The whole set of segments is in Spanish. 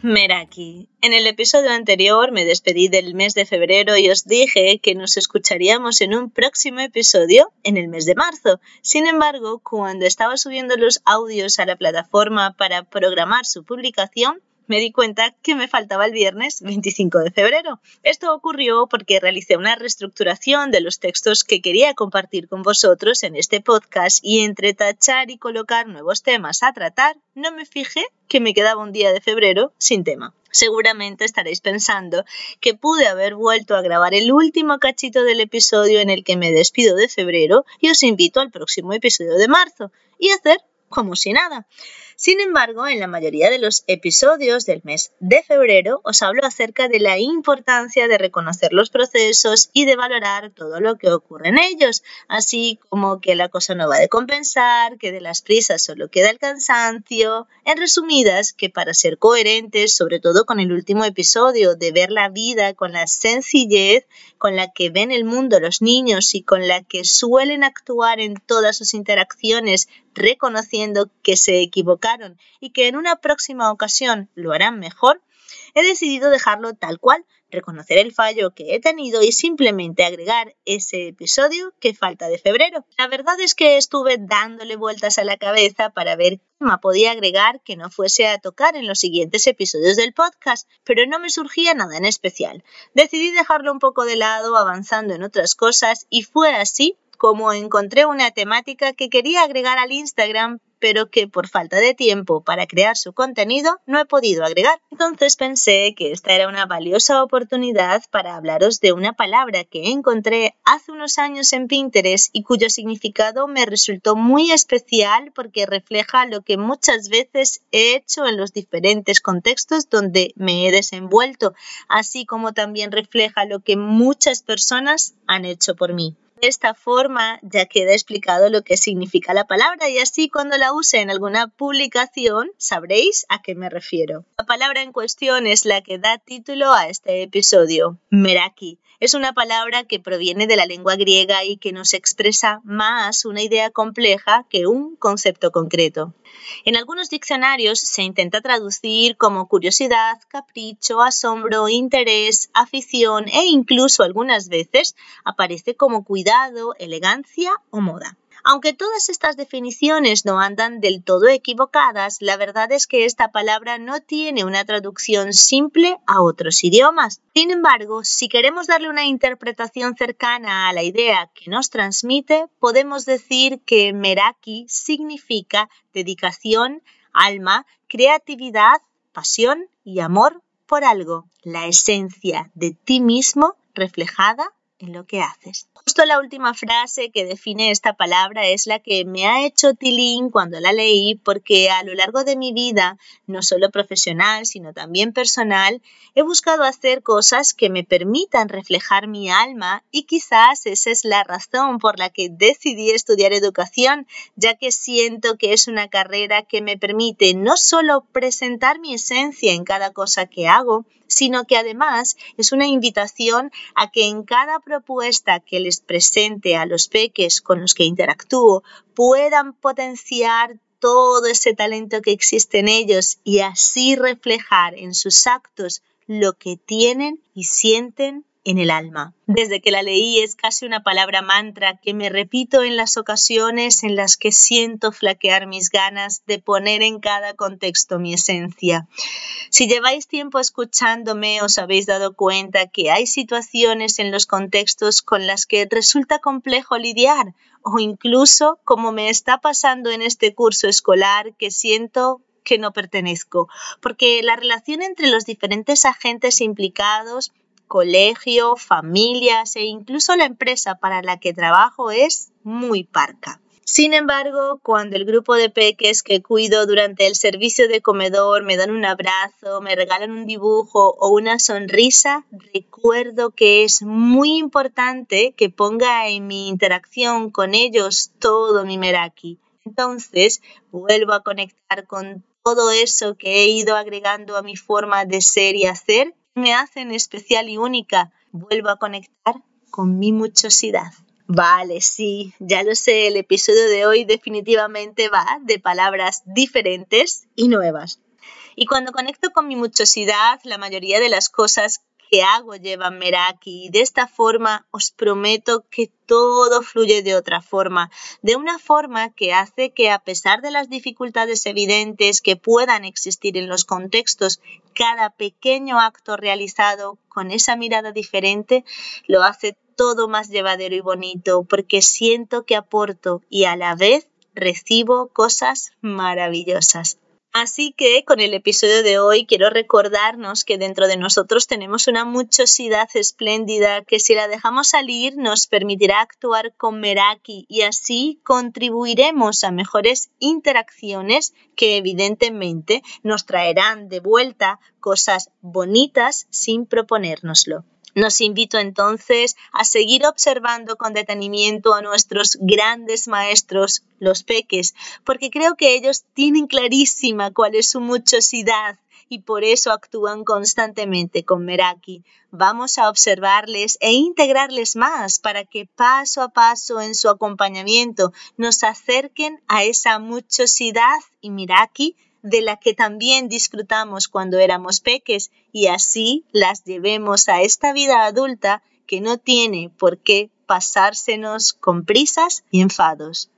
Meraki. En el episodio anterior me despedí del mes de febrero y os dije que nos escucharíamos en un próximo episodio en el mes de marzo. Sin embargo, cuando estaba subiendo los audios a la plataforma para programar su publicación, me di cuenta que me faltaba el viernes 25 de febrero. Esto ocurrió porque realicé una reestructuración de los textos que quería compartir con vosotros en este podcast y entre tachar y colocar nuevos temas a tratar, no me fijé que me quedaba un día de febrero sin tema. Seguramente estaréis pensando que pude haber vuelto a grabar el último cachito del episodio en el que me despido de febrero y os invito al próximo episodio de marzo y hacer como si nada. Sin embargo, en la mayoría de los episodios del mes de febrero os hablo acerca de la importancia de reconocer los procesos y de valorar todo lo que ocurre en ellos, así como que la cosa no va de compensar, que de las prisas solo queda el cansancio. En resumidas, que para ser coherentes, sobre todo con el último episodio, de ver la vida con la sencillez con la que ven el mundo los niños y con la que suelen actuar en todas sus interacciones, reconociendo que se y que en una próxima ocasión lo harán mejor, he decidido dejarlo tal cual, reconocer el fallo que he tenido y simplemente agregar ese episodio que falta de febrero. La verdad es que estuve dándole vueltas a la cabeza para ver qué me podía agregar que no fuese a tocar en los siguientes episodios del podcast, pero no me surgía nada en especial. Decidí dejarlo un poco de lado avanzando en otras cosas y fue así como encontré una temática que quería agregar al Instagram, pero que por falta de tiempo para crear su contenido no he podido agregar. Entonces pensé que esta era una valiosa oportunidad para hablaros de una palabra que encontré hace unos años en Pinterest y cuyo significado me resultó muy especial porque refleja lo que muchas veces he hecho en los diferentes contextos donde me he desenvuelto, así como también refleja lo que muchas personas han hecho por mí. De esta forma ya queda explicado lo que significa la palabra y así cuando la use en alguna publicación sabréis a qué me refiero. La palabra en cuestión es la que da título a este episodio, meraki. Es una palabra que proviene de la lengua griega y que nos expresa más una idea compleja que un concepto concreto. En algunos diccionarios se intenta traducir como curiosidad, capricho, asombro, interés, afición e incluso algunas veces aparece como cuidado, elegancia o moda. Aunque todas estas definiciones no andan del todo equivocadas, la verdad es que esta palabra no tiene una traducción simple a otros idiomas. Sin embargo, si queremos darle una interpretación cercana a la idea que nos transmite, podemos decir que Meraki significa dedicación, alma, creatividad, pasión y amor por algo, la esencia de ti mismo reflejada en lo que haces. Justo la última frase que define esta palabra es la que me ha hecho tilín cuando la leí porque a lo largo de mi vida, no solo profesional, sino también personal, he buscado hacer cosas que me permitan reflejar mi alma y quizás esa es la razón por la que decidí estudiar educación, ya que siento que es una carrera que me permite no solo presentar mi esencia en cada cosa que hago, sino que además es una invitación a que en cada propuesta que les presente a los peques con los que interactúo puedan potenciar todo ese talento que existe en ellos y así reflejar en sus actos lo que tienen y sienten en el alma. Desde que la leí es casi una palabra mantra que me repito en las ocasiones en las que siento flaquear mis ganas de poner en cada contexto mi esencia. Si lleváis tiempo escuchándome os habéis dado cuenta que hay situaciones en los contextos con las que resulta complejo lidiar o incluso como me está pasando en este curso escolar que siento que no pertenezco, porque la relación entre los diferentes agentes implicados colegio, familias e incluso la empresa para la que trabajo es muy parca. Sin embargo, cuando el grupo de peques que cuido durante el servicio de comedor me dan un abrazo, me regalan un dibujo o una sonrisa, recuerdo que es muy importante que ponga en mi interacción con ellos todo mi Meraki. Entonces vuelvo a conectar con todo eso que he ido agregando a mi forma de ser y hacer, me hacen especial y única. Vuelvo a conectar con mi muchosidad. Vale, sí, ya lo sé, el episodio de hoy definitivamente va de palabras diferentes y nuevas. Y cuando conecto con mi muchosidad, la mayoría de las cosas que hago llevan Meraki y de esta forma os prometo que todo fluye de otra forma, de una forma que hace que a pesar de las dificultades evidentes que puedan existir en los contextos, cada pequeño acto realizado con esa mirada diferente lo hace todo más llevadero y bonito porque siento que aporto y a la vez recibo cosas maravillosas. Así que con el episodio de hoy quiero recordarnos que dentro de nosotros tenemos una muchosidad espléndida que si la dejamos salir nos permitirá actuar con Meraki y así contribuiremos a mejores interacciones que evidentemente nos traerán de vuelta cosas bonitas sin proponérnoslo. Nos invito entonces a seguir observando con detenimiento a nuestros grandes maestros, los peques, porque creo que ellos tienen clarísima cuál es su muchosidad y por eso actúan constantemente con Meraki. Vamos a observarles e integrarles más para que paso a paso en su acompañamiento nos acerquen a esa muchosidad y Meraki de la que también disfrutamos cuando éramos peques y así las llevemos a esta vida adulta que no tiene por qué pasársenos con prisas y enfados.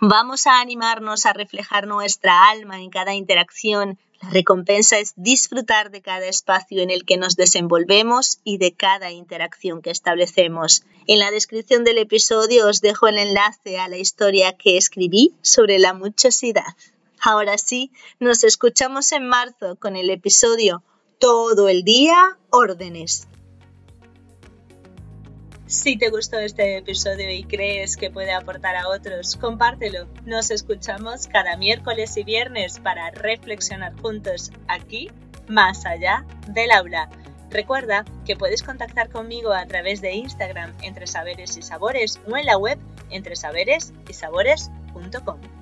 Vamos a animarnos a reflejar nuestra alma en cada interacción. La recompensa es disfrutar de cada espacio en el que nos desenvolvemos y de cada interacción que establecemos. En la descripción del episodio os dejo el enlace a la historia que escribí sobre la muchosidad. Ahora sí, nos escuchamos en marzo con el episodio Todo el día órdenes. Si te gustó este episodio y crees que puede aportar a otros, compártelo. Nos escuchamos cada miércoles y viernes para reflexionar juntos aquí, más allá del aula. Recuerda que puedes contactar conmigo a través de Instagram entre saberes y sabores o en la web entre saberes y sabores.com.